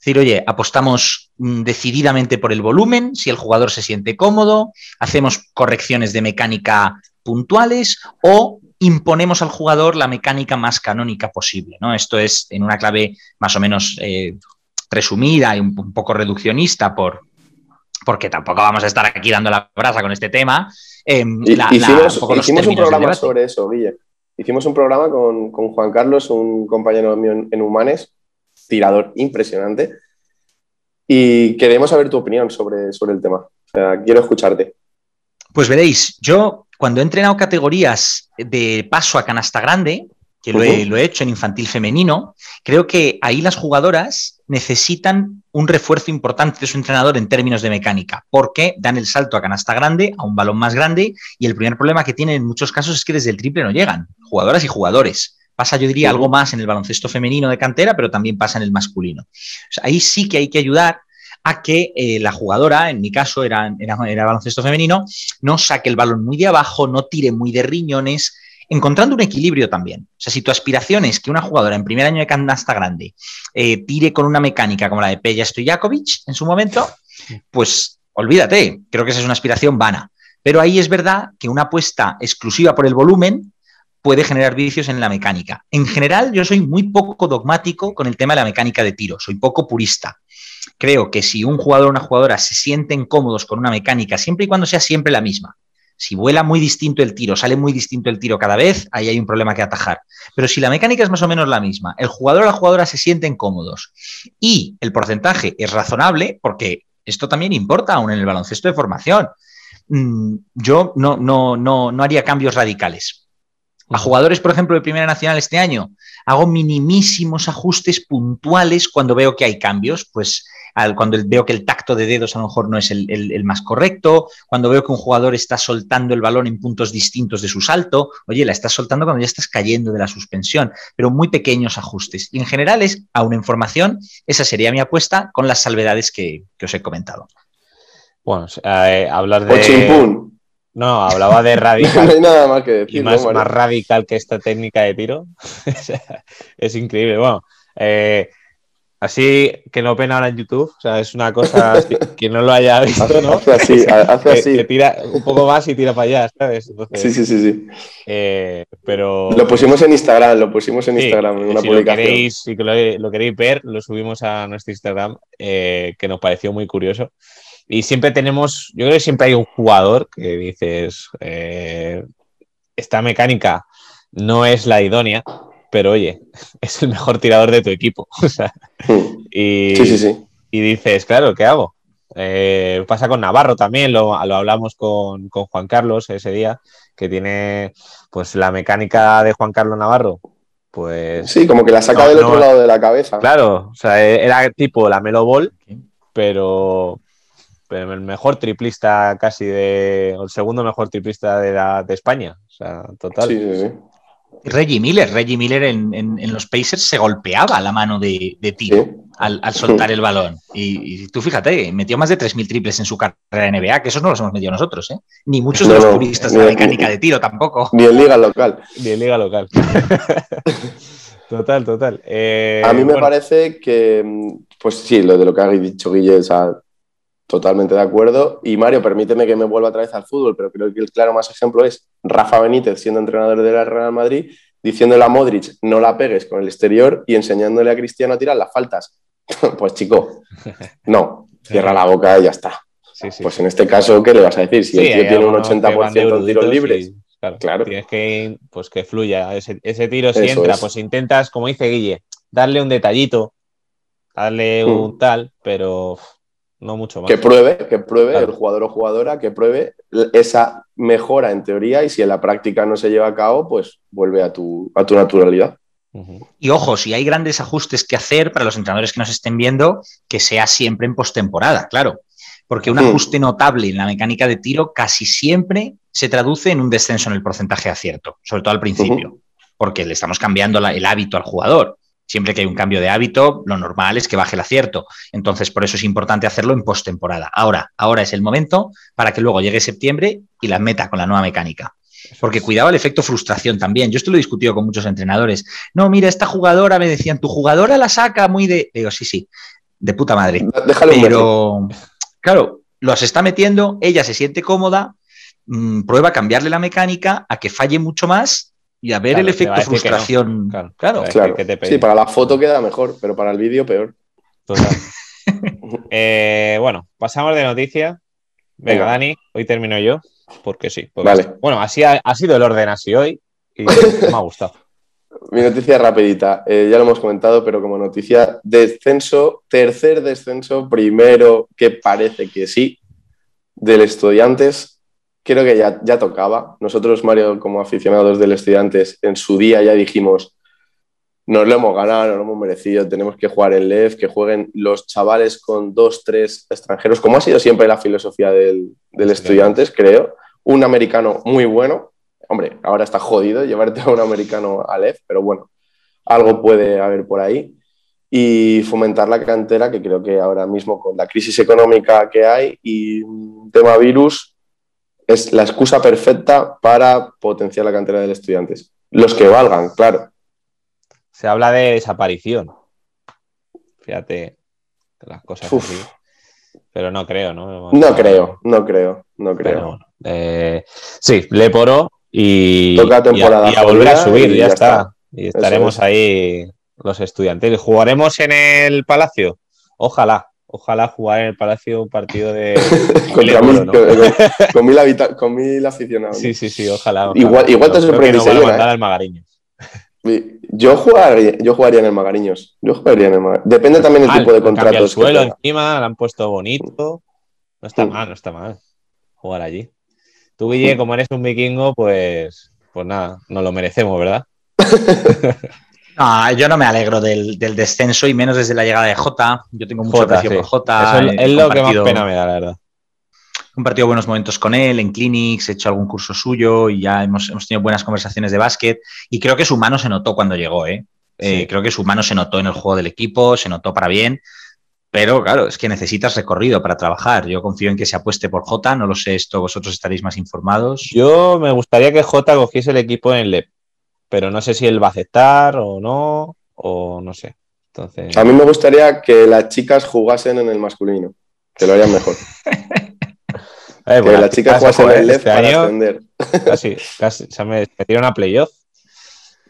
Decir, oye, apostamos mm, decididamente por el volumen, si el jugador se siente cómodo, hacemos correcciones de mecánica puntuales o imponemos al jugador la mecánica más canónica posible. ¿no? Esto es en una clave más o menos eh, resumida y un, poco reduccionista por, porque tampoco vamos a estar aquí dando la brasa con este tema. Em, hicimos, un, programa sobre eso, Guille. Hicimos un programa con, Juan Carlos, un compañero mío en, Humanes, tirador impresionante, y queremos saber tu opinión sobre, sobre el tema. quiero escucharte. Pues veréis, yo cuando he entrenado categorías de paso a canasta grande, que lo, he, hecho en infantil femenino, creo que ahí las jugadoras necesitan un refuerzo importante de su entrenador en términos de mecánica, porque dan el salto a canasta grande, a un balón más grande, y el primer problema que tienen en muchos casos es que desde el triple no llegan, jugadoras y jugadores. Pasa, yo diría, algo más en el baloncesto femenino de cantera, pero también pasa en el masculino. ahí sí que hay que ayudar a que eh, la jugadora, en mi caso era, era, era, baloncesto femenino, no saque el balón muy de abajo, no tire muy de riñones, encontrando un equilibrio también. O sea, si tu aspiración es que una jugadora en primer año de canasta grande eh, tire con una mecánica como la de Peja Stojakovic en su momento, pues olvídate, creo que esa es una aspiración vana. Pero ahí es verdad que una apuesta exclusiva por el volumen puede generar vicios en la mecánica. En general, yo soy muy poco dogmático con el tema de la mecánica de tiro, soy poco purista. Creo que si un jugador o una jugadora se sienten cómodos con una mecánica, siempre y cuando sea siempre la misma, si vuela muy distinto el tiro, sale muy distinto el tiro cada vez, ahí hay un problema que atajar. Pero si la mecánica es más o menos la misma, el jugador o la jugadora se sienten cómodos y el porcentaje es razonable, porque esto también importa aún en el baloncesto de formación, mm, yo no, no, no, no haría cambios radicales. A jugadores, por ejemplo, de Primera Nacional este año, hago minimísimos ajustes puntuales cuando veo que hay cambios, pues cuando veo que el tacto de dedos a lo mejor no es el, más correcto, cuando veo que un jugador está soltando el balón en puntos distintos de su salto, oye, la estás soltando cuando ya estás cayendo de la suspensión, pero muy pequeños ajustes. Y en general es, aún en formación, esa sería mi apuesta con las salvedades que, os he comentado. Bueno, eh, hablar de... No, hablaba de radical. <laughs> no hay nada más que decir. Y más, más radical que esta técnica de tiro. <laughs> es increíble. Bueno, eh, Así que no pena ahora en YouTube, o sea, es una cosa que <laughs> no lo haya visto, ¿no? Hace así, hace así. Que, tira un poco más y tira para allá, ¿sabes? sí, sí, sí, sí. Eh, pero... Lo pusimos en Instagram, lo pusimos en Instagram, en una si publicación. Lo queréis, si lo, queréis ver, lo subimos a nuestro Instagram, eh, que nos pareció muy curioso. Y siempre tenemos, yo creo que siempre hay un jugador que dices, eh, esta mecánica no es la idónea, pero oye, <laughs> es el mejor tirador de tu equipo. <laughs> Hmm. y, sí, sí, sí. y dices, claro, ¿qué hago? Eh, pasa con Navarro también, lo, hablamos con, Juan Carlos ese día, que tiene pues la mecánica de Juan Carlos Navarro. Pues. Sí, como que la saca del otro lado de la cabeza. Claro, o sea, e, era tipo la Melo Ball, pero el mejor triplista casi de. el segundo mejor triplista de, de España. O sea, total. Sí, sí, sí. Reggie Miller, Reggie Miller en, los Pacers se golpeaba la mano de, tiro al, soltar el balón. Y, tú fíjate, metió más de 3.000 triples en su carrera de NBA, que esos no los hemos metido nosotros, ¿eh? Ni muchos de los turistas de la mecánica de tiro tampoco. Ni en liga local. Ni en liga local. <laughs> total, total. Eh, a mí me parece que, pues sí, lo de lo que ha dicho Guille, o Totalmente de acuerdo. Y Mario, permíteme que me vuelva otra vez al fútbol, pero creo que el claro más ejemplo es Rafa Benítez, siendo entrenador de la Real Madrid, diciéndole a Modric no la pegues con el exterior y enseñándole a Cristiano a tirar las faltas. <laughs> pues chico, <laughs> no, cierra la boca y ya está. pues en este caso, ¿qué le vas a decir? Si el tío tiene un 80% de tiros libres. claro, Tienes que, pues que fluya. Ese, tiro si entra, pues intentas, como dice Guille, darle un detallito, darle un mm. tal, pero no mucho más. Que pruebe, que pruebe el jugador o jugadora, que pruebe esa mejora en teoría y si en la práctica no se lleva a cabo, pues vuelve a tu, a tu naturalidad. Y ojo, si hay grandes ajustes que hacer para los entrenadores que nos estén viendo, que sea siempre en postemporada, claro. Porque un ajuste notable en la mecánica de tiro casi siempre se traduce en un descenso en el porcentaje de acierto, sobre todo al principio, porque le estamos cambiando el hábito al jugador. Siempre que hay un cambio de hábito, lo normal es que baje el acierto. Entonces, por eso es importante hacerlo en postemporada. Ahora, ahora es el momento para que luego llegue septiembre y la meta con la nueva mecánica. Porque cuidado el efecto frustración también. Yo esto lo he discutido con muchos entrenadores. No, mira, esta jugadora me decían, tu jugadora la saca muy de. Digo, sí, sí, de puta madre. Déjale Pero, claro, los está metiendo, ella se siente cómoda, mm, prueba a cambiarle la mecánica, a que falle mucho más y a ver el efecto frustración. Claro, claro. sí, para la foto queda mejor, pero para el vídeo peor. <laughs> Eh, bueno, pasamos de noticia. Venga, Dani, hoy termino yo, porque sí. vale. Bueno, así ha, sido el orden así hoy y <laughs> me ha gustado. Mi noticia rapidita, eh, ya lo hemos comentado, pero como noticia, descenso, tercer descenso, primero que parece que sí, del Estudiantes creo que ya, ya tocaba. Nosotros, Mario, como aficionados del Estudiantes, en su día ya dijimos, nos lo hemos ganado, nos lo hemos merecido, tenemos que jugar en LEF, que jueguen los chavales con dos, tres extranjeros, como ha sido siempre la filosofía del, del Estudiantes, creo. Un americano muy bueno. Hombre, ahora está jodido llevarte a un americano a LEF, pero bueno, algo puede haber por ahí. Y fomentar la cantera, que creo que ahora mismo con la crisis económica que hay y tema virus, es la excusa perfecta para potenciar la cantera de estudiantes. Los que valgan, claro. Se habla de desaparición. Fíjate las cosas así. Pero no creo, ¿no? No creo, no creo, no creo. Eh, sí, Leporo y, Toca temporada y, a, volver a subir, ya, está. Y estaremos ahí los estudiantes. ¿Jugaremos en el Palacio? Ojalá, ojalá jugar en el Palacio un partido de. <laughs> con, mil aficionados. Sí, sí, sí, ojalá. igual, igual te sorprendería. No mandar ¿eh? al Magariños. Yo jugaría, yo jugaría en el Magariños. Yo jugaría en el Magariños. Depende también del tipo de contratos. El suelo encima, lo han puesto bonito. No está mal, no está mal jugar allí. Tú, Guille, <laughs> como eres un vikingo, pues, pues nada, nos lo merecemos, ¿verdad? <laughs> No, yo no me alegro del, descenso y menos desde la llegada de Jota. Yo tengo mucho aprecio por Jota. es lo que más pena me da, la verdad. He compartido buenos momentos con él en clinics, he hecho algún curso suyo y ya hemos, tenido buenas conversaciones de básquet. Y creo que su mano se notó cuando llegó, ¿eh? ¿eh? creo que su mano se notó en el juego del equipo, se notó para bien. Pero claro, es que necesitas recorrido para trabajar. Yo confío en que se apueste por Jota, no lo sé, esto vosotros estaréis más informados. Yo me gustaría que Jota cogiese el equipo en LEP pero no sé si él va a aceptar o no, o no sé. Entonces... A mí me gustaría que las chicas jugasen en el masculino, que lo harían mejor. <laughs> Eh, que las chicas jugasen en el LEF para ascender. <laughs> Casi, casi, se me metieron a playoff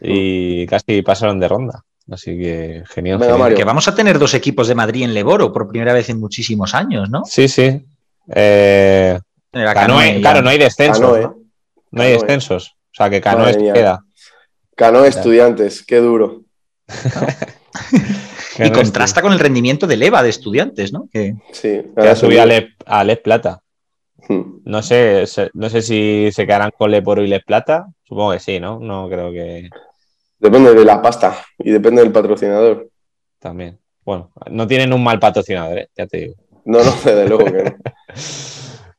y casi pasaron de ronda. Así que genial. Que vamos a tener dos equipos de Madrid en Leboro por primera vez en muchísimos años, ¿no? Sí, sí. Eh, claro, no hay descensos. ¿no? ¿no? hay descensos. O sea, que Canoe queda. Cano Estudiantes, qué duro. <laughs> y contrasta con el rendimiento de Leva de Estudiantes, ¿no? Que, sí, que ha subido a Lep, Plata. Hmm. No sé, no sé si se quedarán con Leporo y Lep Plata. Supongo que sí, ¿no? No creo que. Depende de la pasta y depende del patrocinador. También. Bueno, no tienen un mal patrocinador, ¿eh? ya te digo. No, no, de luego que no. <laughs>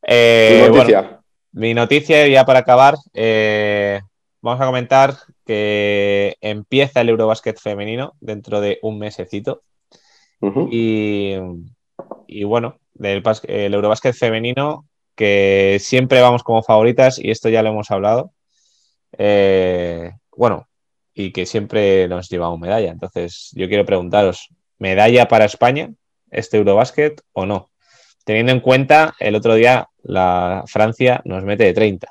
Eh, mi noticia. mi noticia, ya para acabar, eh, vamos a comentar que empieza el Eurobasket femenino dentro de un mesecito. y, bueno, del, el Eurobasket femenino que siempre vamos como favoritas y esto ya lo hemos hablado. Eh, bueno, y que siempre nos llevamos medalla. Entonces, yo quiero preguntaros, ¿medalla para España este Eurobasket o no? Teniendo en cuenta, el otro día la Francia nos mete de 30.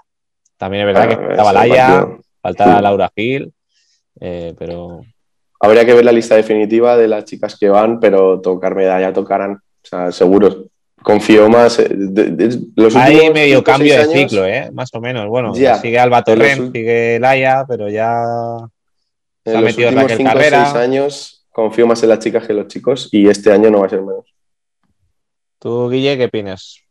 También es verdad que estaba Laia, Falta Laura Gil, eh, pero... Habría que ver la lista definitiva de las chicas que van, pero tocar medalla tocarán, o sea, seguro. Confío más. Eh, Hay medio cambio de ciclo, ¿eh? más o menos. Bueno, sigue Alba Torren, sigue Laia, pero ya se ha metido Raquel cinco Carrera. Seis años confío más en las chicas que en los chicos y este año no va a ser menos. ¿Tú, Guille, qué opinas?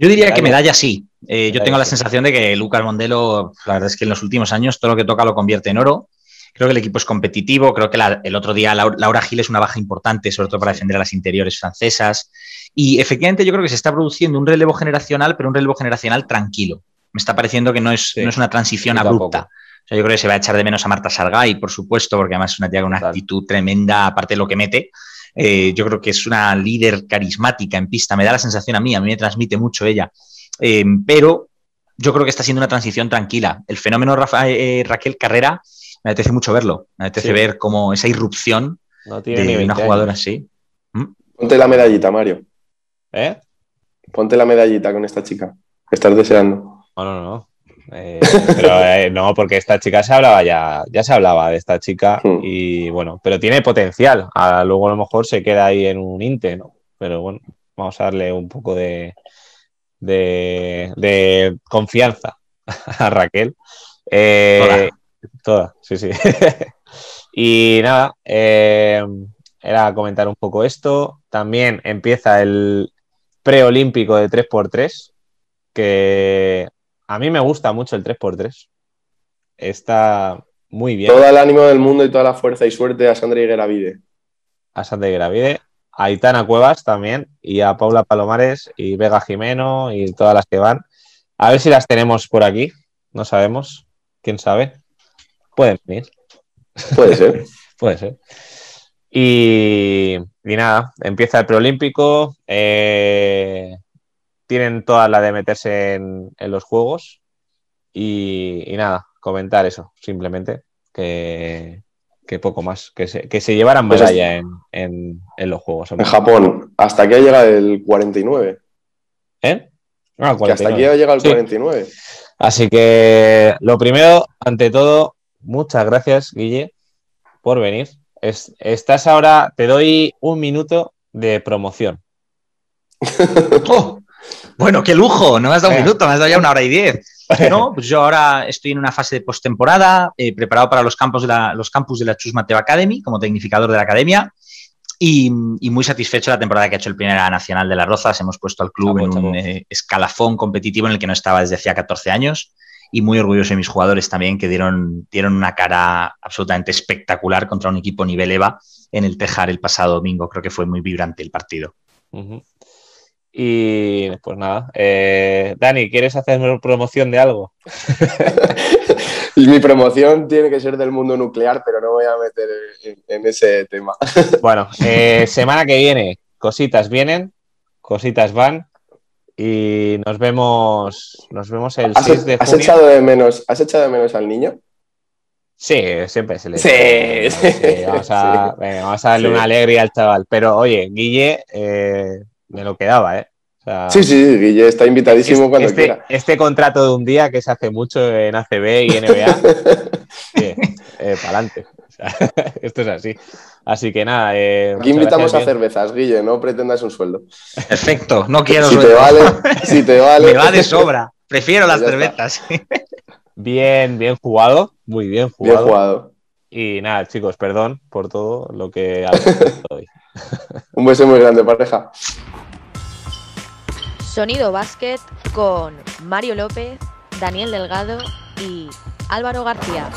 Yo diría que medalla sí. Eh, yo tengo la sensación de que Lucas Mondelo, la verdad es que en los últimos años todo lo que toca lo convierte en oro. Creo que el equipo es competitivo. Creo que el otro día Laura Gil es una baja importante, sobre todo para defender a las interiores francesas. Y efectivamente yo creo que se está produciendo un relevo generacional, pero un relevo generacional tranquilo. Me está pareciendo que no es, no es una transición abrupta. yo creo que se va a echar de menos a Marta Sargay, por supuesto, porque además es una tía con una actitud tremenda, aparte de lo que mete. Eh, yo creo que es una líder carismática en pista. Me da la sensación a mí, a mí me transmite mucho ella. Eh, pero yo creo que está siendo una transición tranquila. El fenómeno eh, Raquel Carrera, me apetece mucho verlo. Me apetece ver cómo esa irrupción de una jugadora así. ¿Mm? Ponte la medallita, Mario. ¿Eh? Ponte la medallita con esta chica. Que estás deseando. No, no, no. Eh, pero eh, no, porque esta chica se hablaba ya, ya se hablaba de esta chica hmm. y bueno, pero tiene potencial. luego a lo mejor se queda ahí en un inte, ¿no? Pero bueno, vamos a darle un poco de, de, confianza a Raquel. Eh, toda. sí, sí. <laughs> y nada, era comentar un poco esto. También empieza el preolímpico de 3x3, que a mí me gusta mucho el 3x3. Está muy bien. Todo el ánimo del mundo y toda la fuerza y suerte a Sandra Higueravide. A Sandra Higueravide, a Itana Cuevas también, y a Paula Palomares y Vega Jimeno y todas las que van. A ver si las tenemos por aquí. No sabemos. ¿Quién sabe? Pueden venir. Puede ser. <laughs> Puede ser. Y, nada, empieza el preolímpico. Eh, tienen toda la de meterse en, los juegos. Y, nada, comentar eso, simplemente. Que, poco más. Que se, que se llevaran pues medalla en, los juegos. En Japón, hasta que ha llegado el 49. ¿Eh? Ah, que hasta aquí ha llegado el 49. Así que lo primero, ante todo, muchas gracias, Guille, por venir. estás ahora, te doy un minuto de promoción. <laughs> Oh, bueno, qué lujo, no me has dado un minuto, me has dado ya una hora y diez. <laughs> No, pues yo ahora estoy en una fase de postemporada, eh, preparado para los, campos de la, los campus de la Chus Mateo Academy, como tecnificador de la academia, y, muy satisfecho de la temporada que ha hecho el Primera Nacional de las Rozas. Hemos puesto al club en un eh, escalafón competitivo en el que no estaba desde hacía 14 años, y muy orgulloso de mis jugadores también, que dieron, dieron una cara absolutamente espectacular contra un equipo nivel EVA en el Tejar el pasado domingo. Creo que fue muy vibrante el partido. Y pues nada, eh, Dani, ¿quieres hacerme promoción de algo? <laughs> Mi promoción tiene que ser del mundo nuclear, pero no voy a meter en, ese tema. <laughs> bueno, eh, semana que viene, cositas vienen, cositas van y nos vemos, nos vemos el 6 de junio. ¿Has echado de menos, ¿has echado de menos al niño? Sí, siempre se le sí, sí, vamos, a, <laughs> vamos, a, darle una alegría al chaval. Pero oye, Guille, eh, me lo quedaba, ¿eh? sí, sí, Guille está invitadísimo cuando este, quiera. Este contrato de un día que se hace mucho en ACB y NBA, <laughs> eh, para adelante. <laughs> esto es así. Así que nada. Eh, Aquí invitamos a cervezas, Guille, no pretendas un sueldo. Perfecto, no <laughs> quiero si Te vale, si te vale. Me va de sobra. Prefiero las cervezas. bien, bien jugado. Muy bien jugado. Bien jugado. Y nada, chicos, perdón por todo lo que ha hoy. <laughs> Un beso muy grande, pareja. Sonido Básquet con Mario López, Daniel Delgado y Álvaro García.